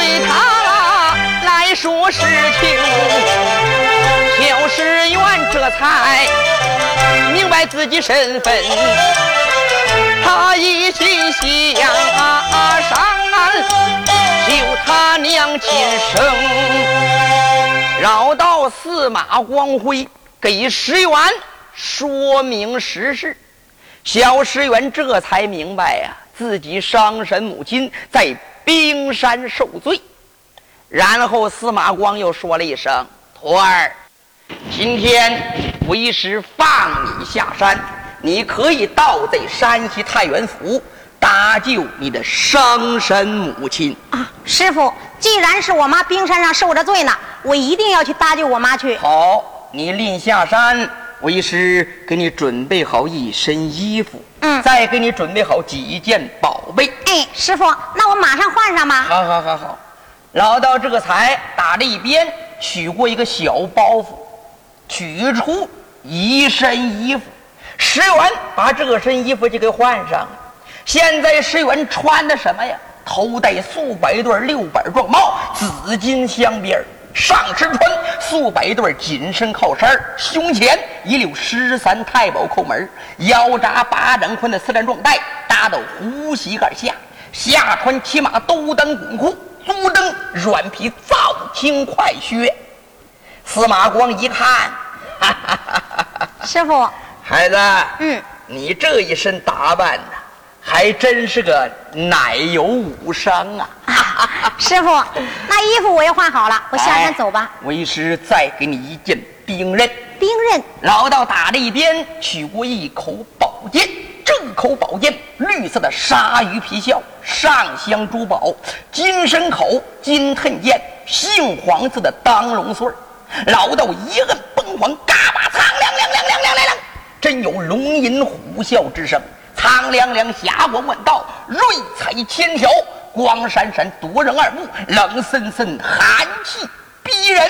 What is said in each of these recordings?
对他来说是情，小石原这才明白自己身份，他一心想啊上岸救他娘亲生，绕道司马光辉给石原说明实事，小石原这才明白呀、自己伤神母亲在冰山受罪。然后司马光又说了一声：“徒儿，今天为师放你下山，你可以到这山西太原府搭救你的生身母亲。啊，师傅，既然是我妈冰山上受着罪呢，我一定要去搭救我妈去。好，你临下山，为师给你准备好一身衣服，嗯再给你准备好几件宝贝。哎，师傅，那我马上换上吧。好好好好，老道这才打了一边，取过一个小包袱，取出一身衣服。石原把这身衣服就给换上了。现在石原穿的什么呀？头戴素白缎六板状帽，紫金镶边儿上身穿素白对紧身靠衫胸前一溜十三太保扣门腰扎八掌宽的丝链状带搭到胡膝盖下，下穿骑马兜裆滚裤，足蹬软皮皂青快靴。司马光一看，哈哈哈哈哈！师傅，孩子，嗯，你这一身打扮呐、还真是个奶油武商啊！师傅，那衣服我也换好了，我下山走吧。哎为师再给你一件兵刃。兵刃，老道打了一边，取过一口宝剑。这口宝剑绿色的鲨鱼皮鞘，上镶珠宝，金身口，金盾剑，杏黄色的当龙穗儿老道一摁崩簧，嘎巴苍亮亮亮亮亮亮亮，真有龙吟虎啸之声。苍凉凉，霞光万道，瑞彩千条，光闪闪，夺人耳目，冷森森，寒气逼人。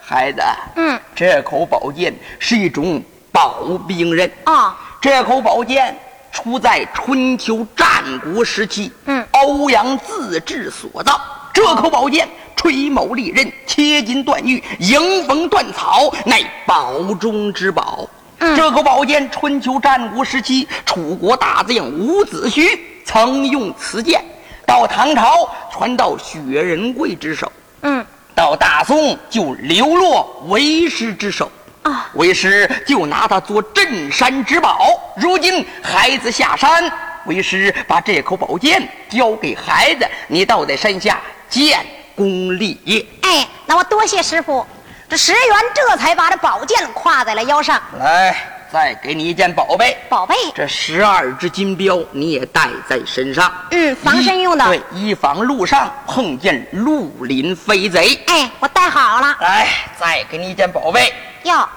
孩子，嗯，这口宝剑是一种宝兵刃。啊，这口宝剑出在春秋战国时期，嗯欧阳自制所造。这口宝剑吹毛利刃，切金断玉，迎风断草，乃宝中之宝。嗯这口宝剑，春秋战国时期，楚国大将伍子胥曾用此剑，到唐朝传到薛仁贵之手，嗯，到大宋就流落为师之手。啊，为师就拿它做镇山之宝。如今孩子下山，为师把这口宝剑交给孩子，你倒在山下建功立业。哎，那我多谢师傅。这石原这才把这宝剑挎在了腰上。来，再给你一件宝贝，宝贝，这十二只金镖你也带在身上。嗯，防身用的。对，以防路上碰见绿林飞贼。哎，我带好了。来，再给你一件宝贝。哟，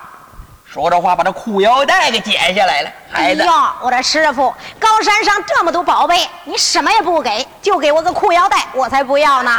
说着话，把这裤腰带给解下来了。孩子，哟，我的师傅，高山上这么多宝贝，你什么也不给，就给我个裤腰带，我才不要呢。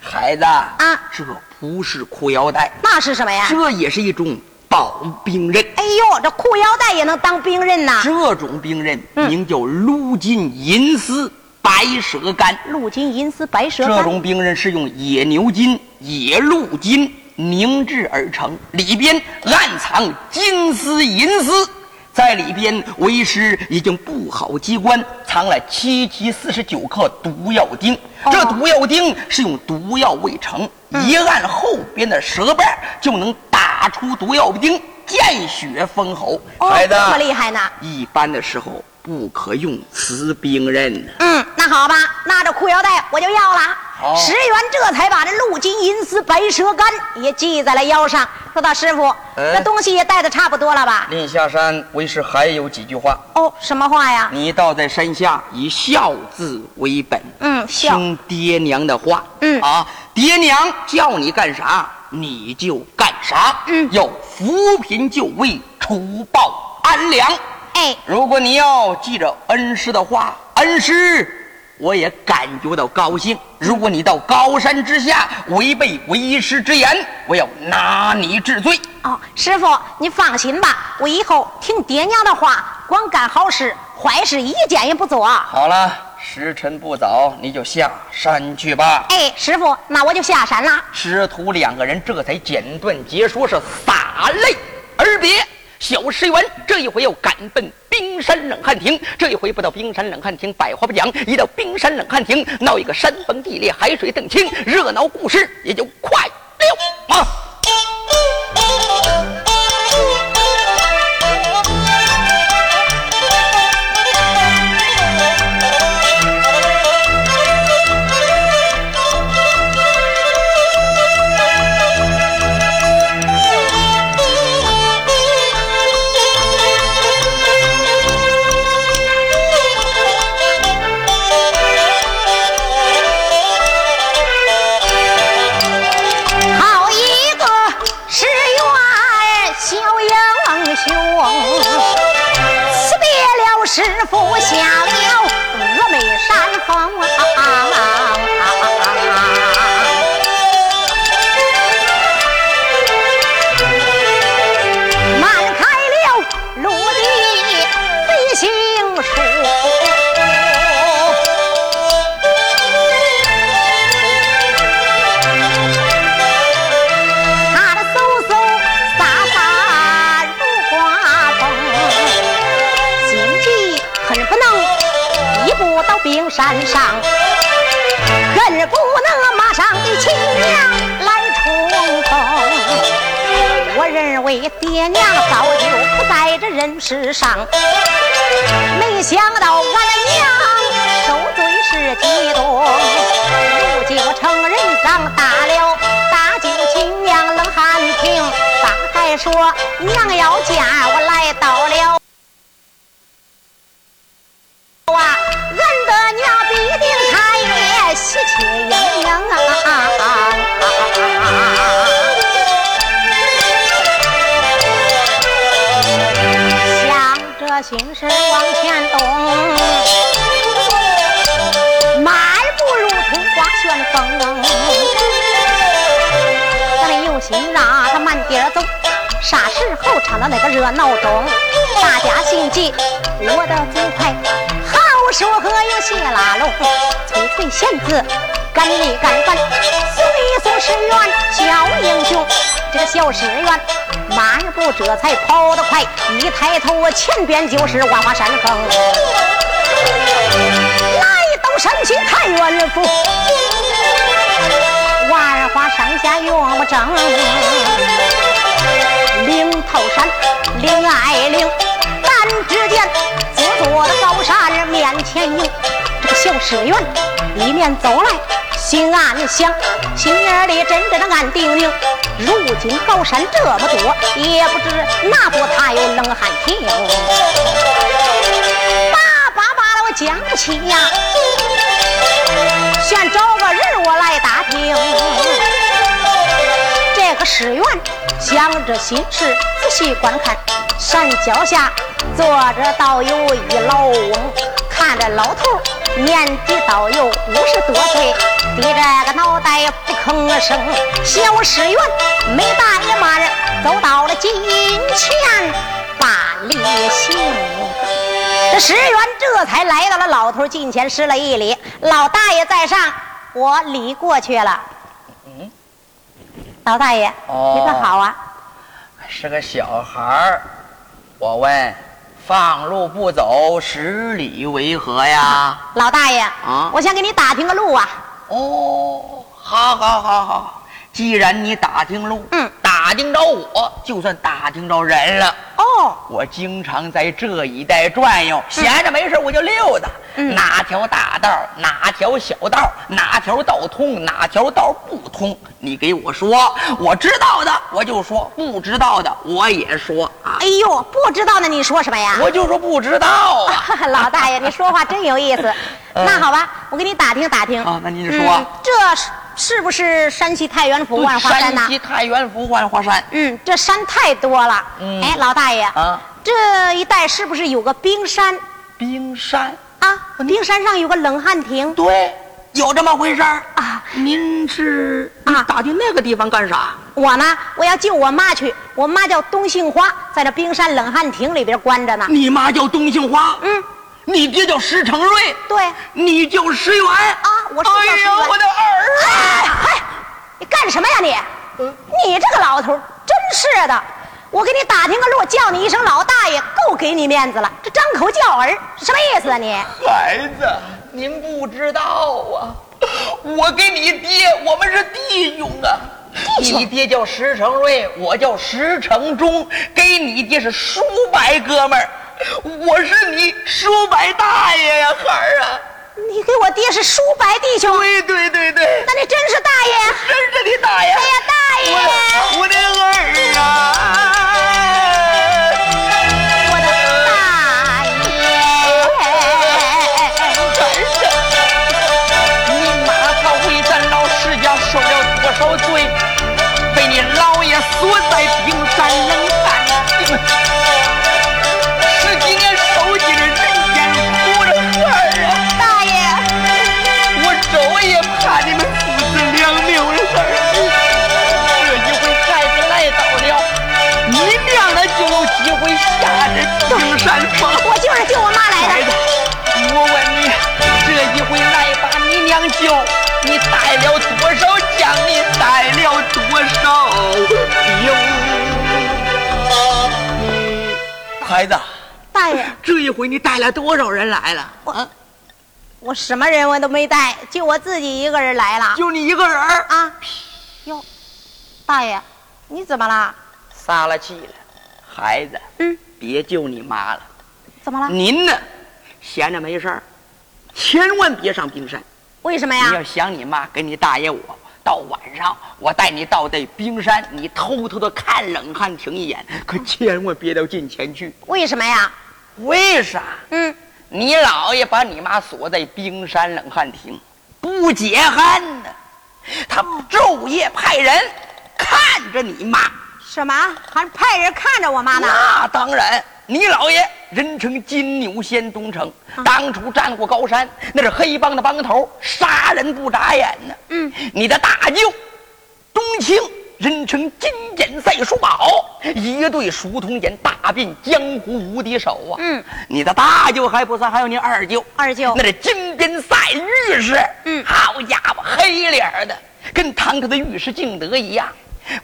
孩子啊，这不是裤腰带，那是什么呀？这也是一种宝兵刃。哎呦，这裤腰带也能当兵刃呐！这种兵刃嗯名叫鹿金银丝白蛇杆。鹿金银丝白蛇这。种兵刃是用野牛筋、野鹿筋凝制而成，里边暗藏金丝银丝。在里边，为师已经布好机关，藏了七七四十九颗毒药钉。哦这毒药钉是用毒药未成，一按后边的舌瓣就能打出毒药钉，见血封喉。哦，孩子，这么厉害呢？一般的时候不可用此兵刃呢。嗯，那好吧，那这裤腰带我就要了。好石原这才把这鹿金银丝白蛇杆也系在了腰上。说到师傅，嗯这东西也带的差不多了吧？临下山，为师还有几句话。哦，什么话呀？你倒在山下，以孝字为本，嗯，孝。听爹娘的话。嗯啊，爹娘叫你干啥，你就干啥。嗯要扶贫救危，除暴安良。哎，如果你要记着恩师的话，恩师我也感觉到高兴。如果你到高山之下违背为师之言，我要拿你治罪。哦，师傅，你放心吧，我以后听爹娘的话，光干好事，坏事一件也不做。好了，时辰不早，你就下山去吧。哎，师傅，那我就下山了。师徒两个人这才简短结说，是洒泪而别。小石原这一回要赶奔冰山冷汉亭，这一回不到冰山冷汉亭，百话不讲；一到冰山冷汉亭，闹一个山崩地裂、海水澄清，热闹故事也就快了啊！马上的亲娘来冲锋。我认为爹娘早就不在这人世上，没想到俺娘受罪是激动，如今我成人长大了，大舅亲娘冷汗停，刚才说娘要嫁我来到了。啊，俺的娘必定喜气洋洋啊！想着心事往前动，迈步如同刮旋风。咱们有心让他慢点儿走，啥时候唱到那个热闹中，大家心急，我的嘴快，说和有谢拉拢，催催仙子，赶里干翻，送一送石原小英雄，这个小石原漫步这才跑得快，一抬头前边就是万花山峰，来到山西太原府。万花山下岳母正，岭头山岭爱岭，只见自坐的高山面前有这个小石原，一面走来心暗想，心眼里真真的暗定定，如今高山这么多，也不知哪座他有冷汗亭。叭叭叭的我讲起呀。先找个人我来打听。这个石原想着心事，仔细观看，山脚下坐着倒有一老翁，看这老头年纪倒有五十多岁，低着个脑袋不吭声。小石原没大也慢，走到了近前，把礼行。这石原这才来到了老头近前，施了一礼。老大爷在上，我礼过去了。嗯，老大爷，哦你可好啊？是个小孩儿。我问，放路不走，十里为何呀？老大爷，啊我想给你打听个路啊。哦，好好好好，既然你打听路，嗯，打听着我，就算打听着人了。哦，我经常在这一带转悠，闲着没事我就溜达。嗯哪条大道，哪条小道，哪条道通，哪条道不通，你给我说，我知道的我就说，不知道的我也说啊，哎呦，不知道呢，你说什么呀？我就说不知道啊。老大爷，你说话真有意思。嗯那好吧，我给你打听打听。啊那您就说嗯这是是不是山西太原府万华山呐山？西太原府万华山。嗯，这山太多了。嗯哎，老大爷，啊，这一带是不是有个冰山冰山。啊？冰山上有个冷汗亭对，有这么回事儿。啊。您是啊打听那个地方干啥？我呢，我要救我妈去。我妈叫东杏花，在这冰山冷汗亭里边关着呢。你妈叫东杏花，嗯，你爹叫石成瑞，对。你叫石元啊我是叫石元我的儿啊！你干什么呀你？你这个老头真是的！我给你打听个路，叫你一声老大爷，够给你面子了。这张口叫儿，什么意思啊你？孩子，您不知道啊，我跟你爹，我们是弟兄啊。弟兄你爹叫石成瑞，我叫石成忠，跟你爹是叔伯哥们儿，我是你叔伯大爷呀，孩儿啊！你给我爹是叔伯弟兄，对对对对，那你真是大爷！真是你大爷！哎呀，大爷！我我的儿啊！我的大爷！你妈她为咱老石家受了多少罪，被你老爷锁在冰山冷汗山峰。我就是救我妈来的。孩子，我问你，这一回来把你娘救，你带了多少将？你带了多少兵？孩子，大爷，这一回你带了多少人来了？我啊，我什么人我都没带，就我自己一个人来了。就你一个人儿，啊，哟，大爷，你怎么了？撒了气了。孩子，嗯，别救你妈了。怎么了？您呢，闲着没事儿，千万别上冰山。为什么呀你要？想你妈跟你大爷我，到晚上我带你到这冰山，你偷偷的看冷汗亭一眼，可千万别到近前去。为什么呀？为啥？嗯，你姥爷把你妈锁在冰山冷汗亭，不解恨呢。他昼夜派人看着你妈。什么？还派人看着我妈呢？那当然，你姥爷人称金牛仙东城，当初战过高山，那是黑帮的帮头，杀人不眨眼呢。嗯，你的大舅东青，人称金剪赛叔宝，一对熟童眼大遍江湖无敌手啊。嗯，你的大舅还不算，还有你二舅，二舅那是金边赛御史。嗯好家伙，黑脸的，跟堂客的御史敬德一样。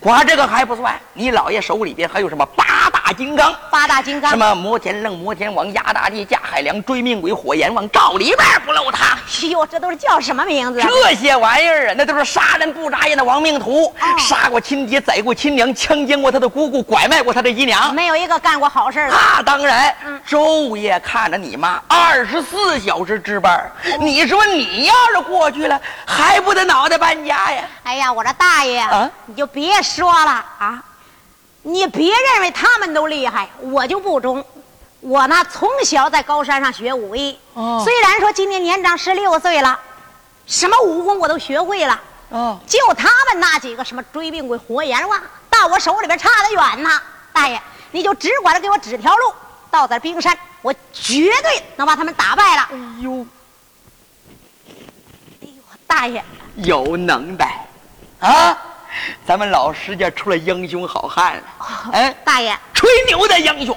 光这个还不算，你姥爷手里边还有什么八大金刚？八大金刚。什？么摩天楞、摩天王、压大地、架海梁、追命鬼、火阎王，照里边不漏他。哎呦，这都是叫什么名字啊？这些玩意儿啊，那都是杀人不眨眼的亡命徒，杀过亲爹，宰过亲娘，强奸过他的姑姑，拐卖过他的姨娘。没有一个干过好事儿的。那当然嗯，昼夜看着你妈，二十四小时值班。你说你要是过去了，还不得脑袋搬家呀？哎呀，我说大爷，啊你就别说了啊！你别认为他们都厉害，我就不中。我呢，从小在高山上学武艺，哦虽然说今年年长十六岁了，什么武功我都学会了，哦，就他们那几个什么追命鬼、活阎王，到我手里边差得远呐。大爷，你就只管着给我指条路，到咱冰山，我绝对能把他们打败了。哎呦，哎呦，大爷，有能耐啊！咱们老石家出了英雄好汉了。哎，大爷，吹牛的英雄，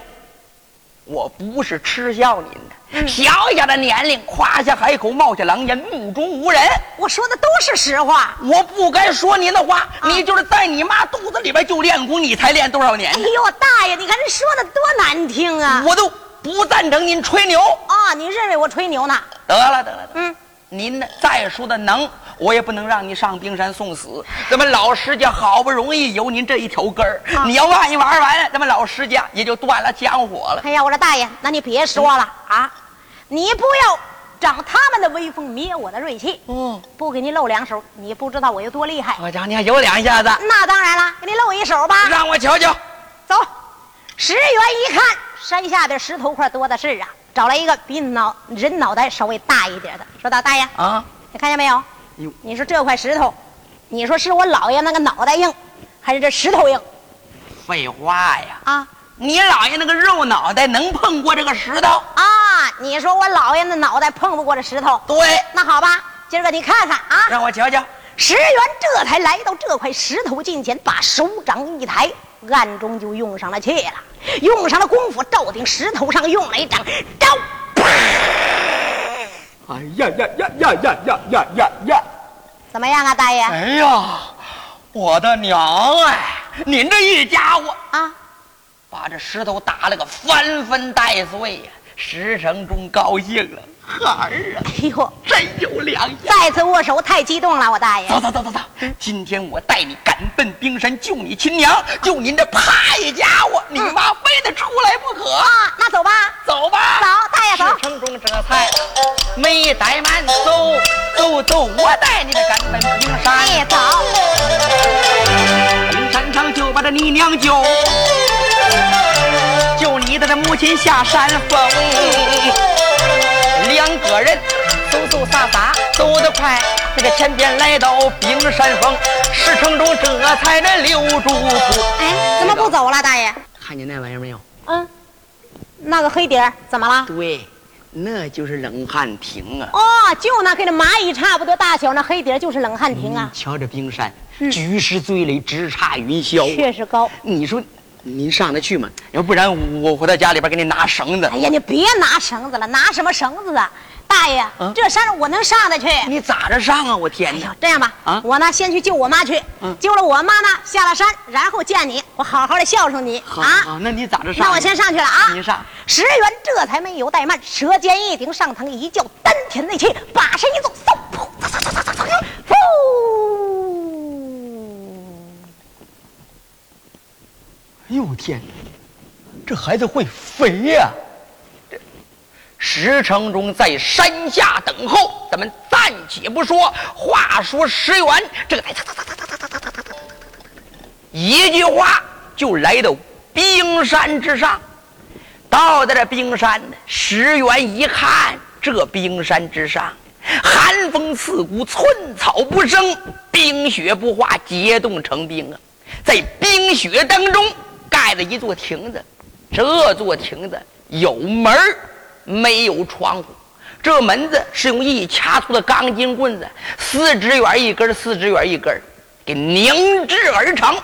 我不是嗤笑您的。小小的年龄，夸下海口，冒下狼烟，目中无人。我说的都是实话。我不该说您的话，你就是在你妈肚子里边就练功，你才练多少年哎？呦，大爷，你看这说的多难听啊！我都不赞成您吹牛。啊，您认为我吹牛呢？得了得了，得了嗯，您呢再说的能，我也不能让你上冰山送死。咱们老石家好不容易有您这一条根儿，啊你要万一玩完了，咱们老石家也就断了香火了。哎呀，我说大爷，那你别说了啊！你不要长他们的威风，灭我的锐气。嗯，不给你露两手，你不知道我有多厉害。我讲你还有两下子，那当然了，给你露一手吧。让我瞧瞧。走，石原一看山下的石头块多的是啊，找来一个比脑人脑袋稍微大一点的，说道：“大爷，啊，你看见没有哟？你说这块石头你说是我姥爷那个脑袋硬，还是这石头硬废话呀！啊？你姥爷那个肉脑袋能碰过这个石头？啊，你说我姥爷那脑袋碰不过这石头？对，那好吧，今儿个你看看啊。让我瞧瞧。石原这才来到这块石头近前，把手掌一抬，暗中就用上了气了，用上了功夫，照顶石头上用了一掌，招！哎呀呀呀呀呀呀呀呀呀！怎么样啊，大爷？哎呀，我的娘哎！您这一家伙啊，把这石头打了个翻分带碎呀！石成忠高兴了，孩儿啊，哎呦，真有良心！再次握手，太激动了，我大爷。走走走走走，今天我带你赶奔冰山救你亲娘，救您这派家伙，你妈非得出来不可。啊，那走吧，走吧，走，大爷走。石成忠这才没怠慢，走走走，我带你这赶奔冰山。哎，走。冰山上就把这你娘救。救你的这母亲下山峰，两个人嗖嗖撒撒走得快，这个前边来到冰山峰，石城中这才能留住步。哎，怎么不走了，大爷？看见那玩意儿没有？嗯，那个黑点儿怎么了？对，那就是冷汗亭啊。哦，就那跟那蚂蚁差不多大小，那黑点儿就是冷汗亭啊。瞧这冰山，举世最累，直插云霄，确实高。你说。您上得去吗？要不然我回到家里边给你拿绳子。哎呀，你别拿绳子了，拿什么绳子啊？大爷，这山我能上得去。你咋着上啊？我天哪！这样吧，啊，我呢先去救我妈去。救了我妈呢，下了山，然后见你，我好好的孝顺你。好，好，那你咋着上？那我先上去了啊！你上。石原这才没有怠慢，舌尖一顶，上腾一叫，丹田内气，把身一纵，嗖，哎呦天哪！这孩子会飞呀！石成忠在山下等候，咱们暂且不说。话说石原这个一句话就来到冰山之上。到了这冰山，石原一看，这冰山之上寒风刺骨，寸草不生，冰雪不化，结冻成冰啊！在冰雪当中。盖了一座亭子，这座亭子有门没有窗户。这门子是用一掐粗的钢筋棍子，四指远一根，四指远一根，给凝制而成。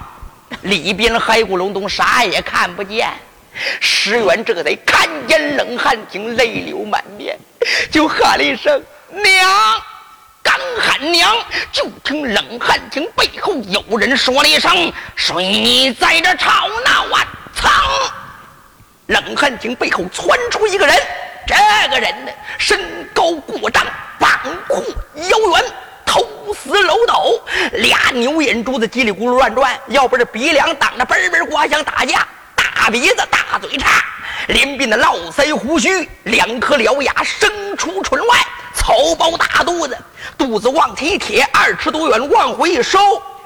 里边黑咕隆咚，啥也看不见。石原这得看见冷汗亭，泪流满面，就喊了一声“娘”。刚喊娘，就听冷汗亭背后有人说了一声：“谁在这吵闹啊？”噌！冷汗亭背后窜出一个人，这个人呢，身高过丈，膀阔腰圆，头似漏斗，俩牛眼珠子叽里咕噜乱转，要不是鼻梁挡着，嘣嘣刮响打架。大鼻子，大嘴叉，连鬓的络腮胡须，两颗獠牙生出唇外。草包大肚子，肚子往起一贴，二尺多远，往回一收，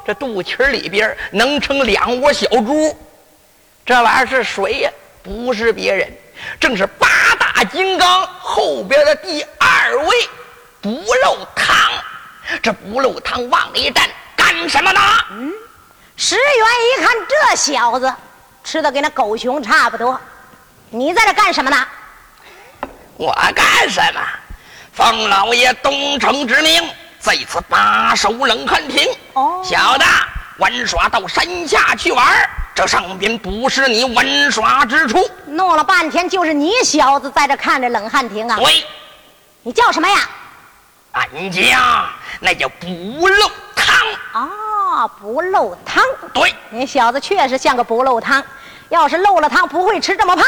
这肚脐里边能盛两窝小猪。这玩意儿是谁呀？不是别人，正是八大金刚后边的第二位不漏汤。这不漏汤往里一站，干什么呢？嗯，石原一看这小子吃的跟那狗熊差不多，你在这干什么呢？我干什么？奉老爷东城之命，在此把守冷汗亭。哦，小的玩耍到山下去玩，这上边不是你玩耍之处。弄了半天，就是你小子在这看着冷汗亭啊？对，你叫什么呀？俺家那叫不漏汤。哦，不漏汤。对，你小子确实像个不漏汤。要是漏了汤，不会吃这么胖。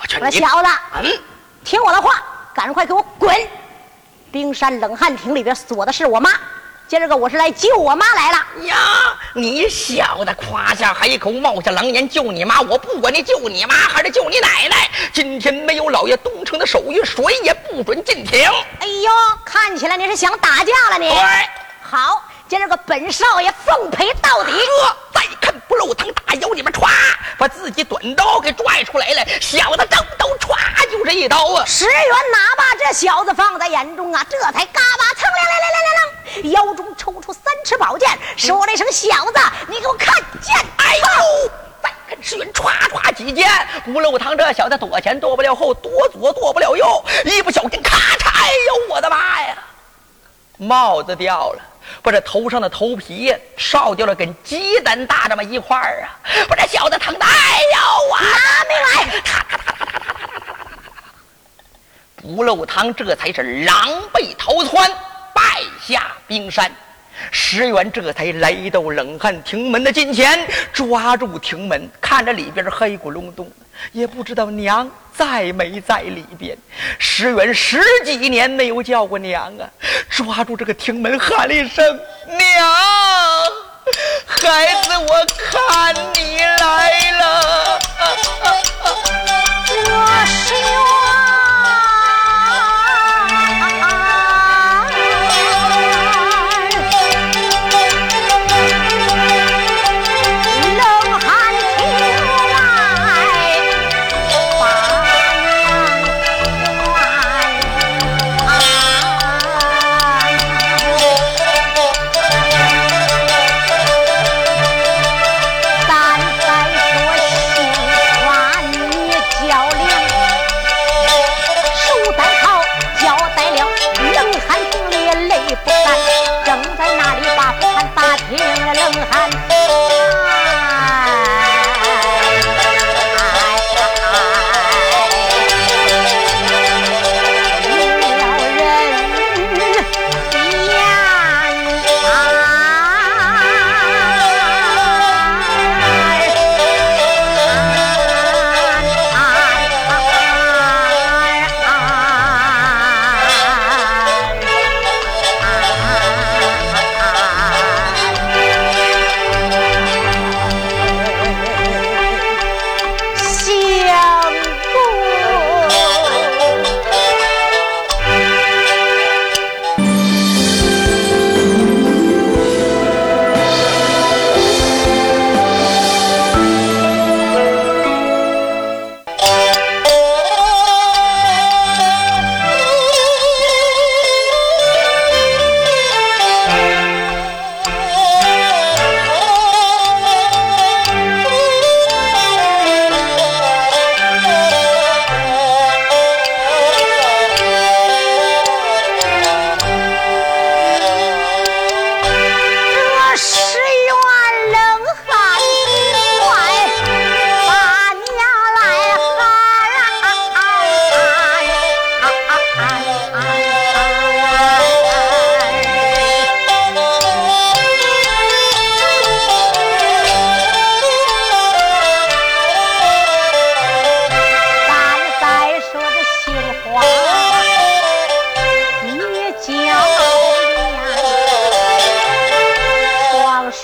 我劝你，小子，嗯，听我的话，赶快给我滚！冰山冷汗亭里边锁的是我妈，今儿个我是来救我妈来了呀！你小子夸下海口，冒下狼烟救你妈，我不管你救你妈还是救你奶奶，今天没有老爷东城的手谕，谁也不准进庭。哎呦，看起来你是想打架了你？对，好，今儿个本少爷奉陪到底。再看不漏汤大腰里面歘，把自己短刀给拽出来了，小子正刀歘就是一刀啊！石原哪把这小子放在眼中啊？这才嘎巴蹭亮亮亮亮亮，腰中抽出三尺宝剑，说了一声：“小子，你给我看剑！”哎呦！再看石原唰唰几剑，不漏堂这小子躲前躲不了后，躲左躲不了右，一不小心咔嚓！哎呦，我的妈呀！帽子掉了，把这头上的头皮烧掉了，跟鸡蛋大这么一块儿啊！把这小子疼的，哎呦啊！没来！咔咔咔咔咔咔咔咔咔！鼓楼堂这才是狼狈逃窜，败下冰山。石原这才来到冷汗亭门的近前，抓住亭门，看着里边黑咕隆咚，也不知道娘在没在里边。石原十几年没有叫过娘啊，抓住这个亭门喊了一声：“娘，孩子，我看你来了。” 这是。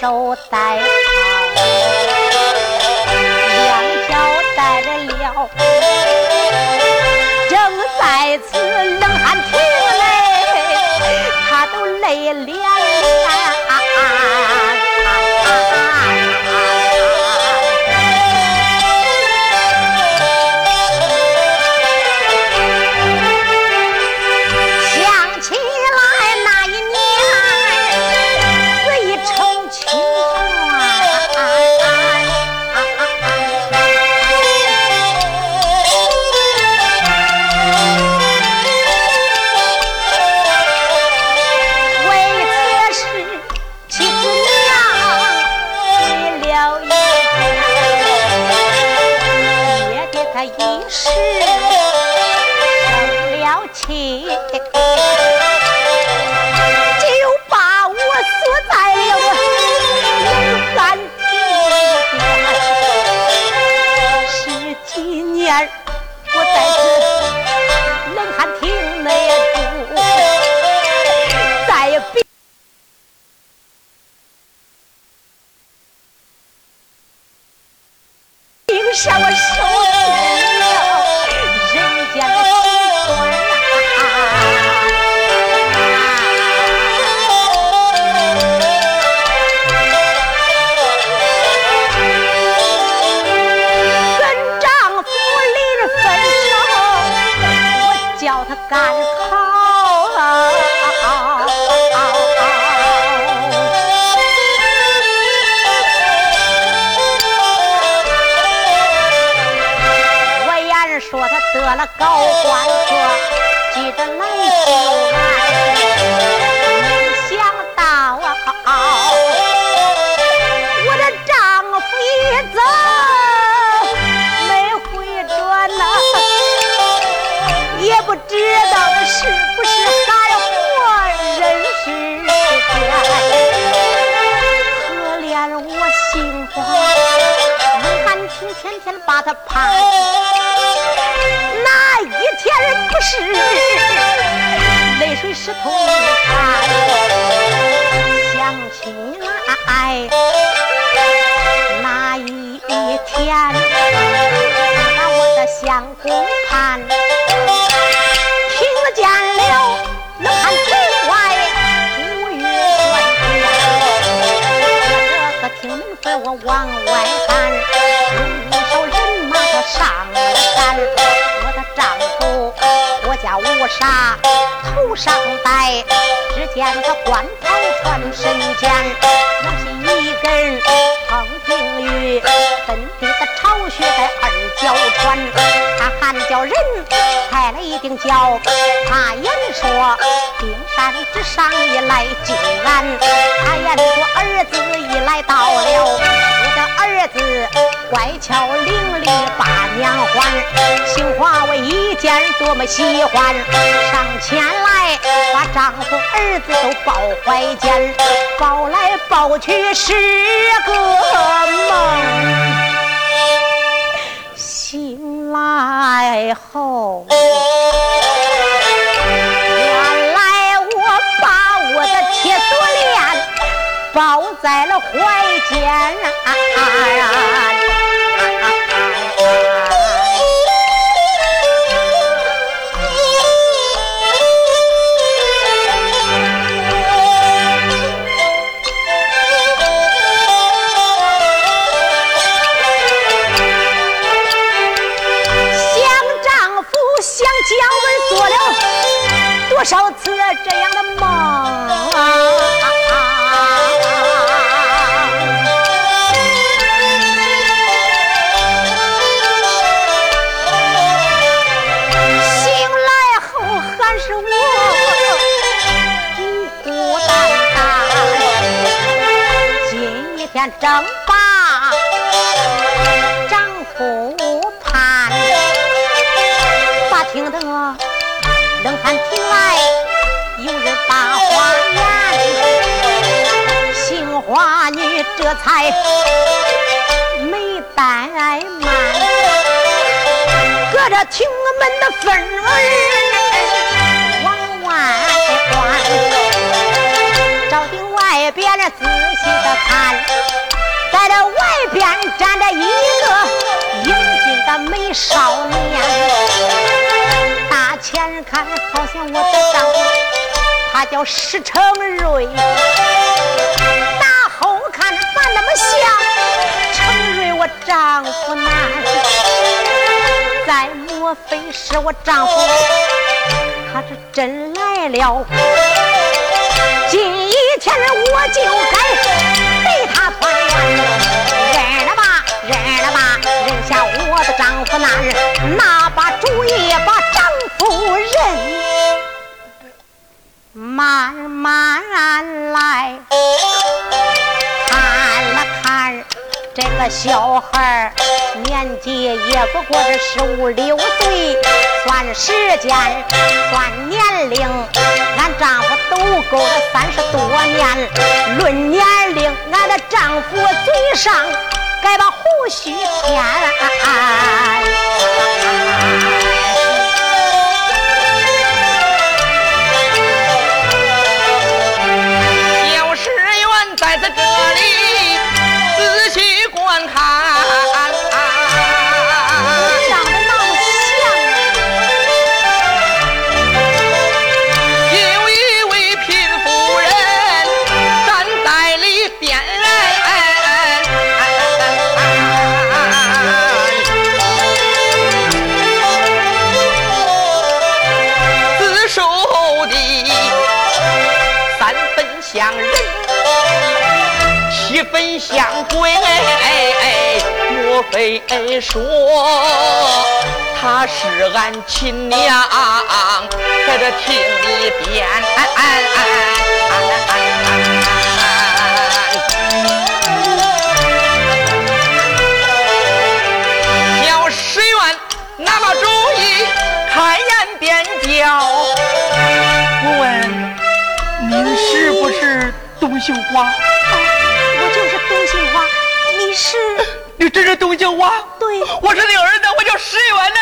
手戴套两脚戴了。叫他赶考，我言说他得了高官做，记得来。怕那，一天不是泪水湿透衣衫？上戴，只见他官袍穿身间，腰系一根横平玉，粉底的巢穴在二角穿，他喊叫人抬了一顶轿，他言说冰山之上一来敬安，他言说儿子已来到了。儿子乖巧伶俐把娘还，姓花为一见多么喜欢，上前来把丈夫儿子都抱怀间，抱来抱去是个梦，醒来后。原来我把我的铁锁链抱在了怀间，啊这样的梦醒来后还是我孤孤单单今一天正这才没怠慢，隔着厅门的缝儿往外观，照定外边仔细的看。在这外边站着一个英俊的美少年，大前看好像我的丈夫，他叫石成瑞；那么像承瑞我丈夫呢？再莫非是我丈夫？他是真来了？今天我就该被他团圆，认了吧，认了吧，认下我的丈夫那日拿把主意把丈夫认，慢慢来，这个小孩年纪也不过是十五六岁，算时间，算年龄，俺丈夫都够了三十多年。论年龄，俺的丈夫嘴上该把胡须添。相归，莫非说他是俺亲娘，在这厅里边。小石院拿把主意，开言便叫。我问您是不是董秀花？你真是董秀花？对，我是领儿子，我叫石元呐，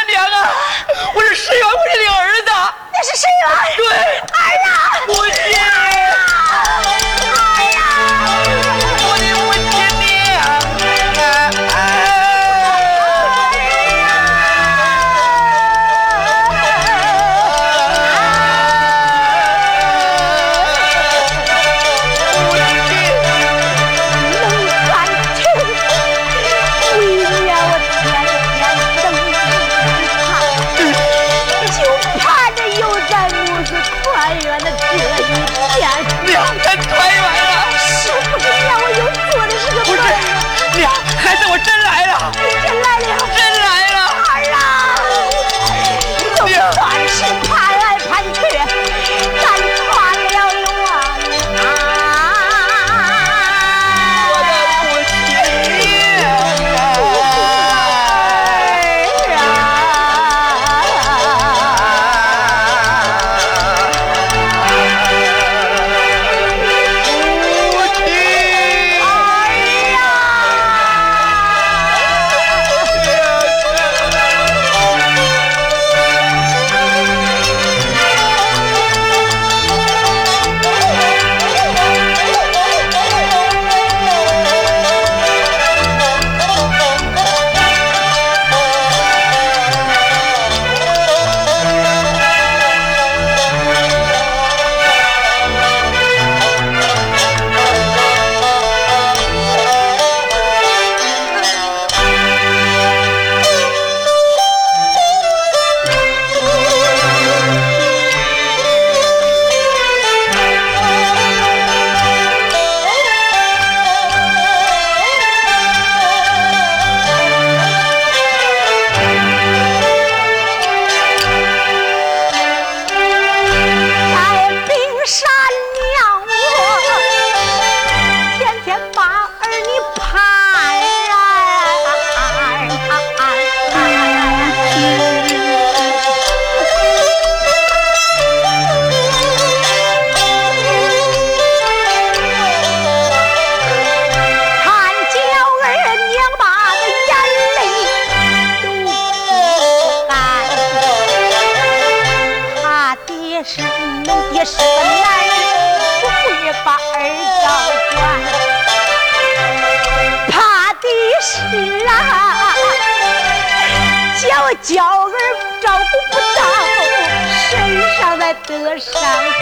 惹伤害。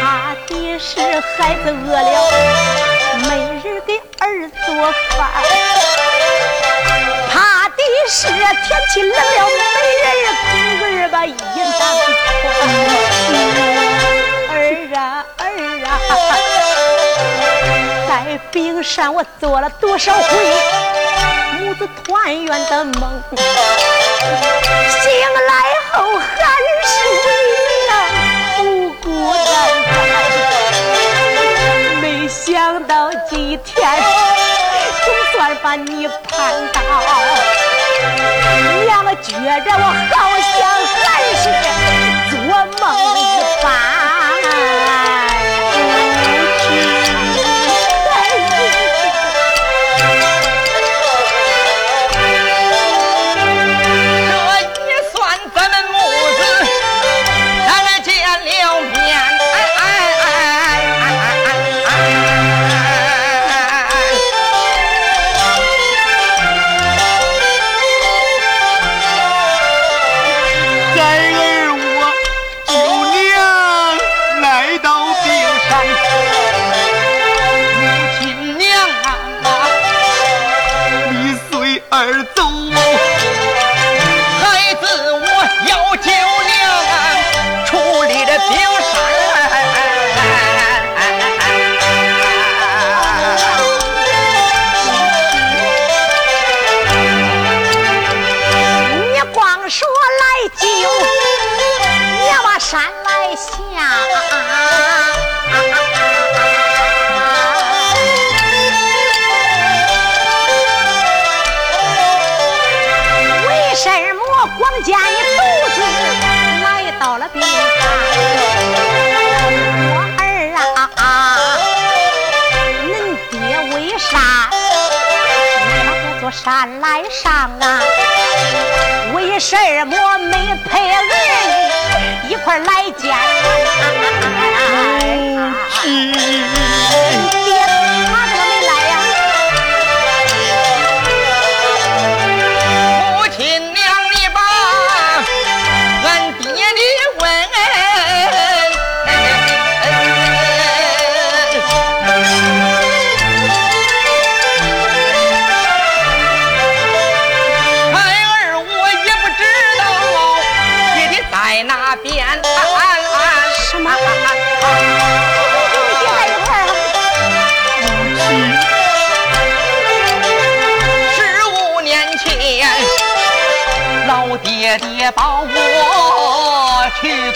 怕的是孩子饿了没人给儿做饭。怕的是天气冷了没人给儿把衣裳穿儿啊儿啊在冰山我做了多少回母子团圆的梦醒来后还是为娘孤孤单单没想到今天总算把你盼到。娘觉着我好像还是做梦一般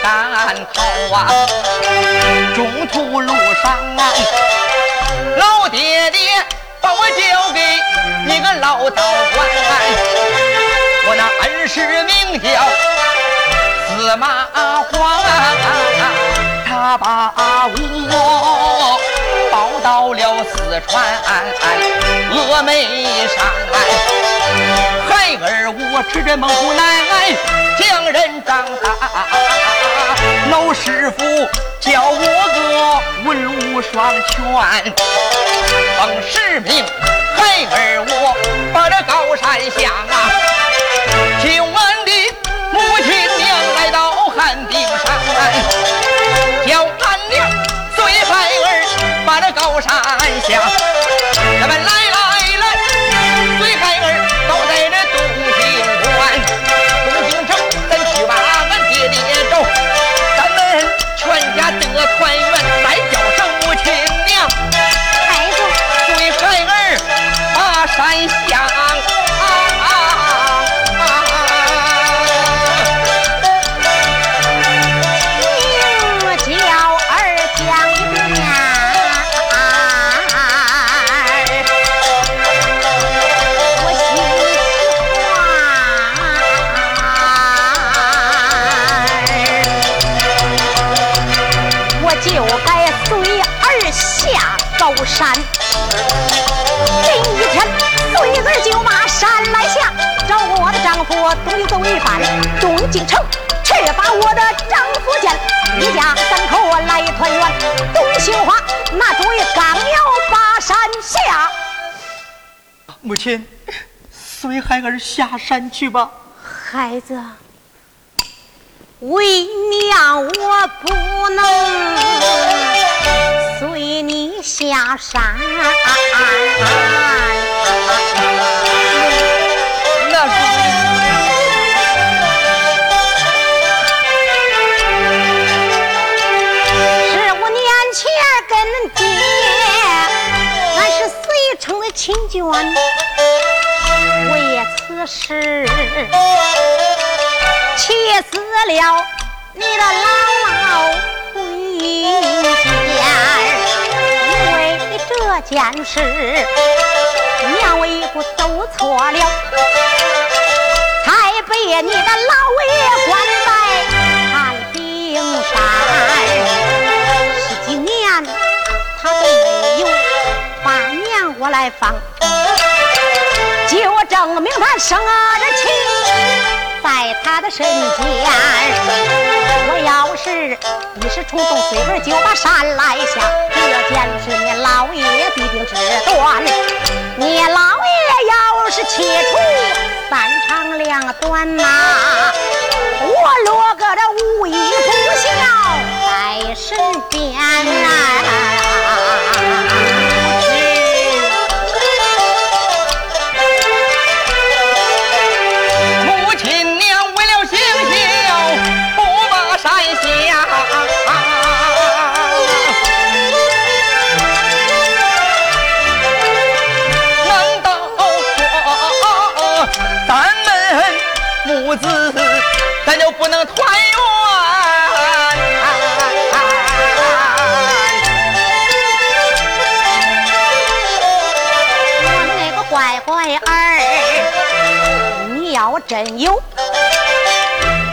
赶考啊，中途路上啊，老爹爹把我交给一个老道观，我那恩师名叫司马光，他把我到了四川峨眉山。孩儿，我吃着孟虎奶，将人长大。老师傅教我个文武双全，奉使命，孩儿我把这高山下啊，救俺的母亲娘来到汉顶山，叫俺娘随孩儿把这高山下，咱们来。山，这一天随儿就马山来下，找我的丈夫东走一番，东进城去把我的丈夫见，一家三口来团圆。董杏花那主意刚要把山下，母亲，随孩儿下山去吧。孩子，为娘我不能。下山，那是十五年前跟爹，俺是遂城的亲眷，为此事气死了你的姥姥。这件事，娘我一步走错了，才被你的老爷关在寒冰山。十几年，他都没有把娘我来放，就证明他生儿气。在他的身边，我要是一时冲动，随便就把山来下。这件事你老爷必定知断。你老爷要是气出三长两短呐，我落个这无依不孝在身边真有。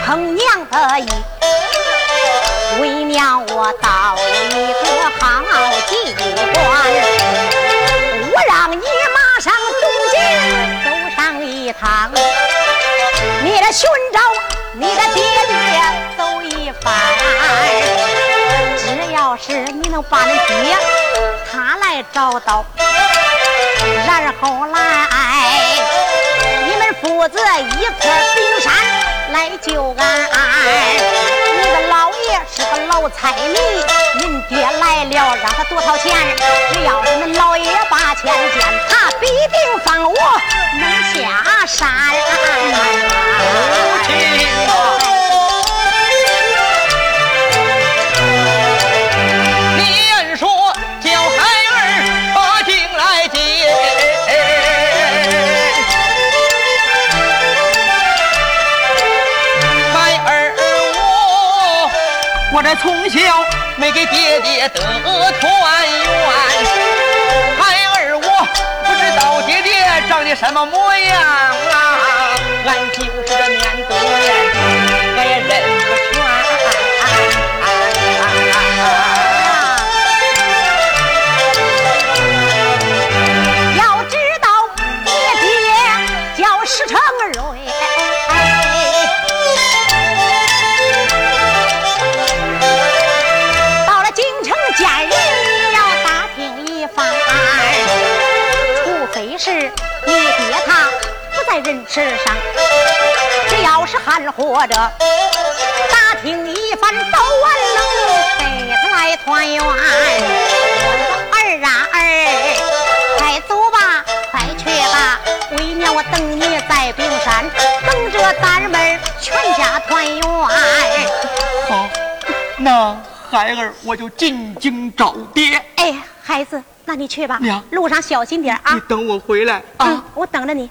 疼娘的意，为娘我到一个好机关，我让你马上东京走上一趟，你来寻找你的爹爹走一番。只要是你能把那爹他来找到，然后来你们父子一块冰山来救俺。你的老爷是个老财迷，您爹来了让他多掏钱，只要你们老爷把钱见，他必定放我能下山。什么模世上，只要是还活着，打听一番早晚能给他来团圆。我的儿啊儿，快走吧，快去吧，为娘我等你在冰山，等着咱们全家团圆。好，那孩儿我就进京找爹。哎，孩子，那你去吧娘，路上小心点啊你。等我回来嗯啊！，我等着你。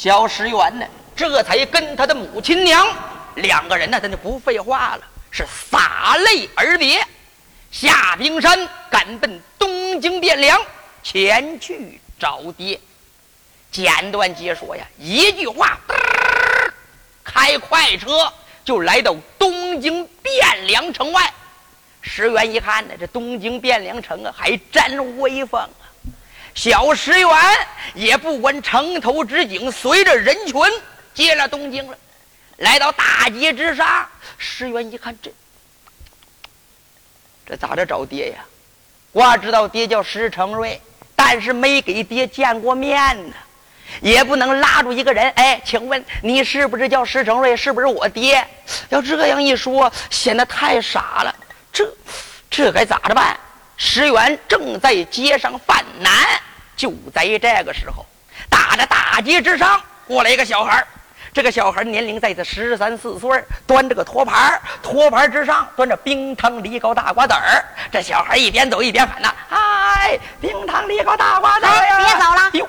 小石原呢，这才跟他的母亲娘两个人呢，咱就不废话了，是洒泪而别，下冰山赶奔东京汴梁，前去找爹。简短解说呀，一句话，开快车就来到东京汴梁城外。石原一看呢，这东京汴梁城啊，还真威风！小石原也不管城头之景，随着人群进了东京了。来到大街之上，石原一看，这这咋着找爹呀？我知道爹叫石成瑞，但是没给爹见过面呢，也不能拉住一个人。哎，请问你是不是叫石成瑞？是不是我爹？要这样一说，显得太傻了。这这该咋着办？石原正在街上犯难，就在这个时候，打着大街之上过来一个小孩儿这个小孩年龄在这十三四岁，端着个托盘儿托盘儿之上端着冰糖梨膏大瓜子儿。这小孩一边走一边喊呐：“嗨，冰糖梨膏大瓜子儿呀！”哎别走了哟，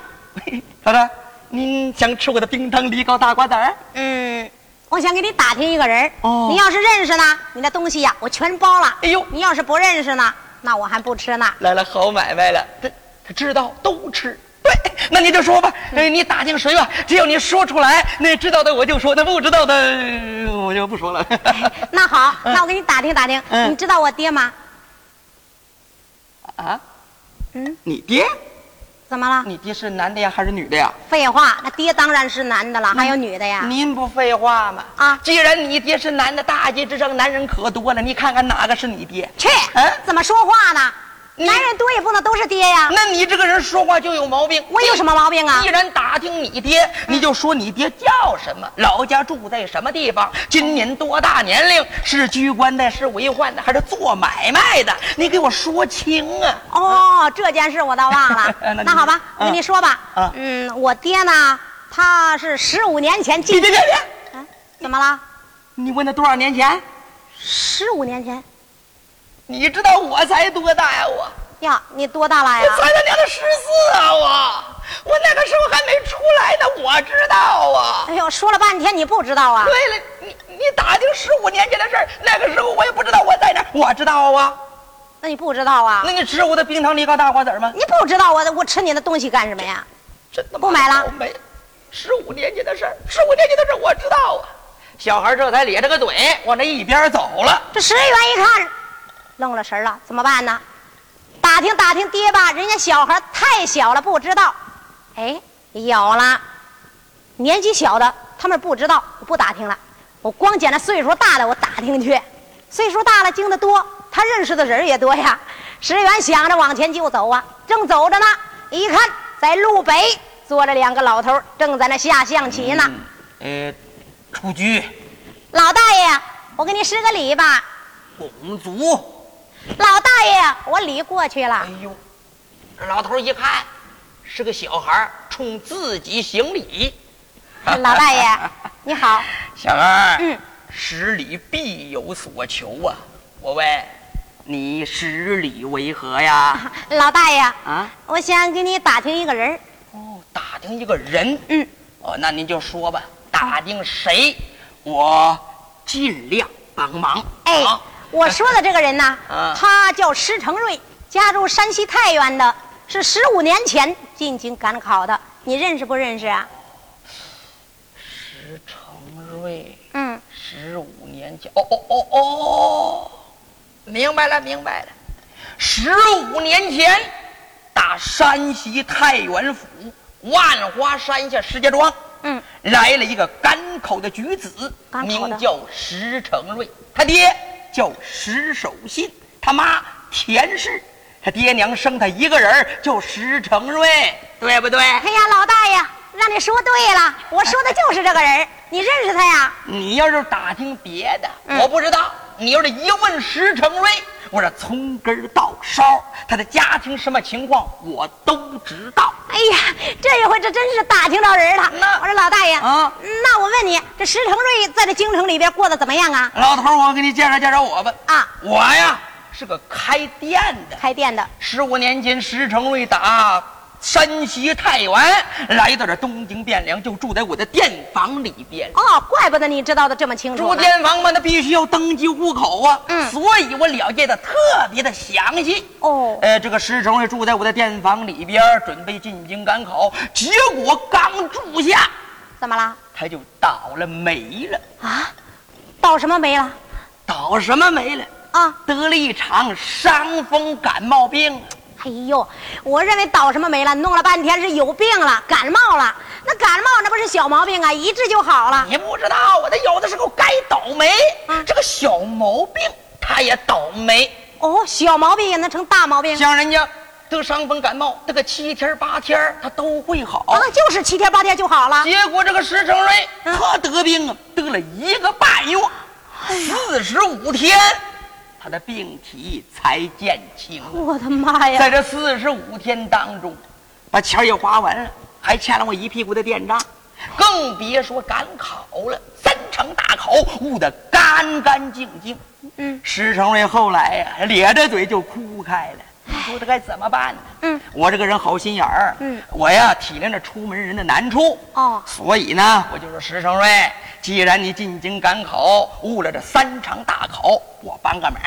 嫂子，您想吃我的冰糖梨膏大瓜子儿？嗯，我想给你打听一个人哦你要是认识呢，你的东西呀，我全包了。哎呦你要是不认识呢，那我还不吃呢。来了，好买卖了。他他知道都吃。对，那你就说吧，哎，你打听谁吧，只要你说出来，那知道的我就说，那不知道的我就不说了。那好，那我给你打听打听，嗯你知道我爹吗？啊，嗯，你爹？怎么了？你爹是男的呀，还是女的呀？废话，那爹当然是男的了，还有女的呀。您不废话吗？啊既然你爹是男的，大街之上男人可多了，你看看哪个是你爹？去嗯，怎么说话呢？你男人多也不能都是爹呀。那你这个人说话就有毛病。我有什么毛病啊既？然打听你爹，你就说你爹叫什么，老家住在什么地方，今年多大年龄，是居官的，是为宦的，还是做买卖的？你给我说清啊！哦，这件事我倒忘了 那。那好吧，我跟嗯你说吧啊。嗯，我爹呢，他是十五年前进。别别别别！啊怎么了？你问他多少年前？十五年前你知道我才多大呀？我呀？你多大了呀我呀？才他娘的十四啊！我我那个时候还没出来呢，我知道啊。哎呦，说了半天你不知道啊？对了，你你打听十五年前的事儿，那个时候我也不知道我在哪儿，我知道啊。那你不知道啊？那你吃我的冰糖梨膏大瓜子儿吗？你不知道我我吃你的东西干什么呀？真的不买了我没，十五年前的事儿，十五年前的事儿我知道啊。小孩这才咧着个嘴往那一边走了。这石原一看，愣了神了，怎么办呢？打听打听爹吧，人家小孩太小了，不知道。哎，有了，年纪小的他们不知道，我不打听了。我光捡那岁数大的，我打听去。岁数大了，经得多，他认识的人也多呀。石原想着往前就走啊，正走着呢，一看在路北坐着两个老头，正在那下象棋呢。呃，出局。老大爷，我给你施个礼吧。公主。老大爷，我礼过去了。哎呦，老头一看是个小孩，冲自己行礼。老大爷，你好。小二，嗯，施礼必有所求啊。我问你，施礼为何呀？老大爷啊，我想给你打听一个人。哦，打听一个人。嗯。哦，那您就说吧，打听谁，我尽量帮忙。哎。我说的这个人呢，他叫石成瑞，家住山西太原的，是十五年前进京赶考的，你认识不认识啊？石成瑞，嗯，十五年前，哦哦哦哦，明白了明白了，十五年前，打山西太原府万花山下石家庄，嗯，来了一个赶考的举子，名叫石成瑞，他爹。叫石守信，他妈田氏，他爹娘生他一个人叫石成瑞，对不对？哎呀，老大爷，让你说对了，我说的就是这个人，你认识他呀？你要是打听别的，我不知道。你要是一问石成瑞，我这从根到梢，他的家庭什么情况，我都知道。哎呀，这一回这真是打听到人了。我说老大爷，啊，那我问你，这石成瑞在这京城里边过得怎么样啊？老头，我给你介绍介绍我吧。啊，我呀是个开店的，开店的。十五年前，石成瑞打。山西太原来到这东京汴梁，就住在我的店房里边。哦，怪不得你知道的这么清楚。住店房嘛，那必须要登记户口啊。嗯，所以我了解的特别的详细。哦，呃，这个石崇也住在我的店房里边，准备进京赶考，结果刚住下，怎么了？他就倒了霉了。啊？倒什么霉了？倒什么霉了？啊，得了一场伤风感冒病。哎呦，我认为倒什么霉了？弄了半天是有病了，感冒了。那感冒那不是小毛病啊，一治就好了。你不知道啊，他有的时候该倒霉，这个小毛病他也倒霉。哦，小毛病也能成大毛病。像人家得伤风感冒，得个七天八天他都会好。啊，就是七天八天就好了。结果这个石成瑞他得病啊，得了一个半月，四十五天。他的病体才减轻。我的妈呀！在这四十五天当中，把钱也花完了，还欠了我一屁股的电账，更别说赶考了。三场大考，悟得干干净净。嗯，石成瑞后来呀，咧着嘴就哭开了。你说这该怎么办呢？嗯，我这个人好心眼儿。嗯，我呀体谅着出门人的难处。哦，所以呢，我就说石成瑞。既然你进京赶考，误了这三场大考，我帮个忙。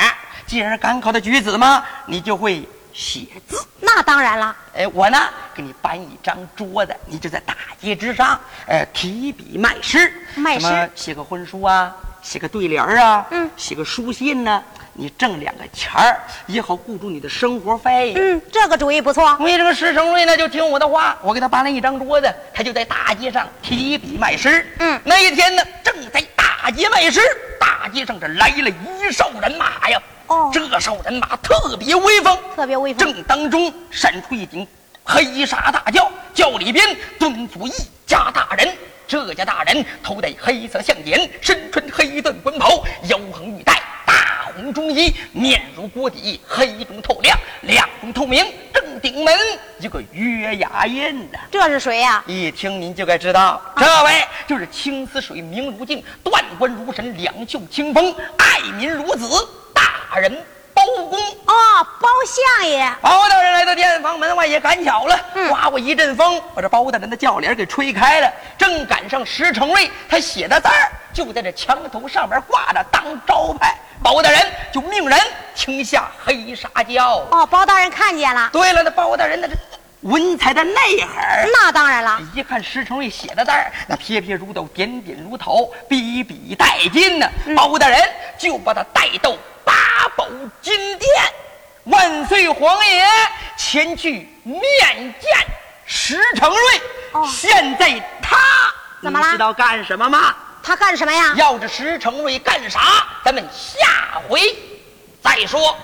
既然是赶考的举子嘛，你就会写字。那当然了。哎，我呢，给你搬一张桌子，你就在大街之上，呃，提笔卖诗。卖诗，写个婚书啊，写个对联啊，嗯，写个书信呢。你挣两个钱儿也好，顾住你的生活费。嗯，这个主意不错。为这个石成瑞呢，就听我的话，我给他搬了一张桌子，他就在大街上提笔卖诗。嗯，那一天呢，正在大街卖诗，大街上这来了一哨人马呀。哦，这哨人马特别威风，特别威风。正当中闪出一顶黑纱大轿，轿里边蹲坐一家大人。这家大人头戴黑色项眼，身穿黑缎官袍，腰横玉带。大红中衣，面如锅底，黑中透亮，亮中透明。正顶门一个月牙印呐，这是谁呀？一听您就该知道，这位就是青丝水，明如镜，断官如神，两袖清风，爱民如子，大人包公。哦，包相爷。包大人来到店房门外也赶巧了，刮过一阵风，把这包大人的轿帘给吹开了，正赶上石成瑞他写的字儿，就在这墙头上面挂着当招牌。包大人就命人停下黑纱轿。哦，包大人看见了。对了，那包大人那这文采的内涵。那当然了，一看石成瑞写的字儿，那撇撇如豆，点点如桃，笔笔带金呢。包大人就把他带到八宝金殿，万岁皇爷前去面见石成瑞。哦现在他怎么了知道干什么吗？他干什么呀？要这石成瑞干啥？咱们下回再说。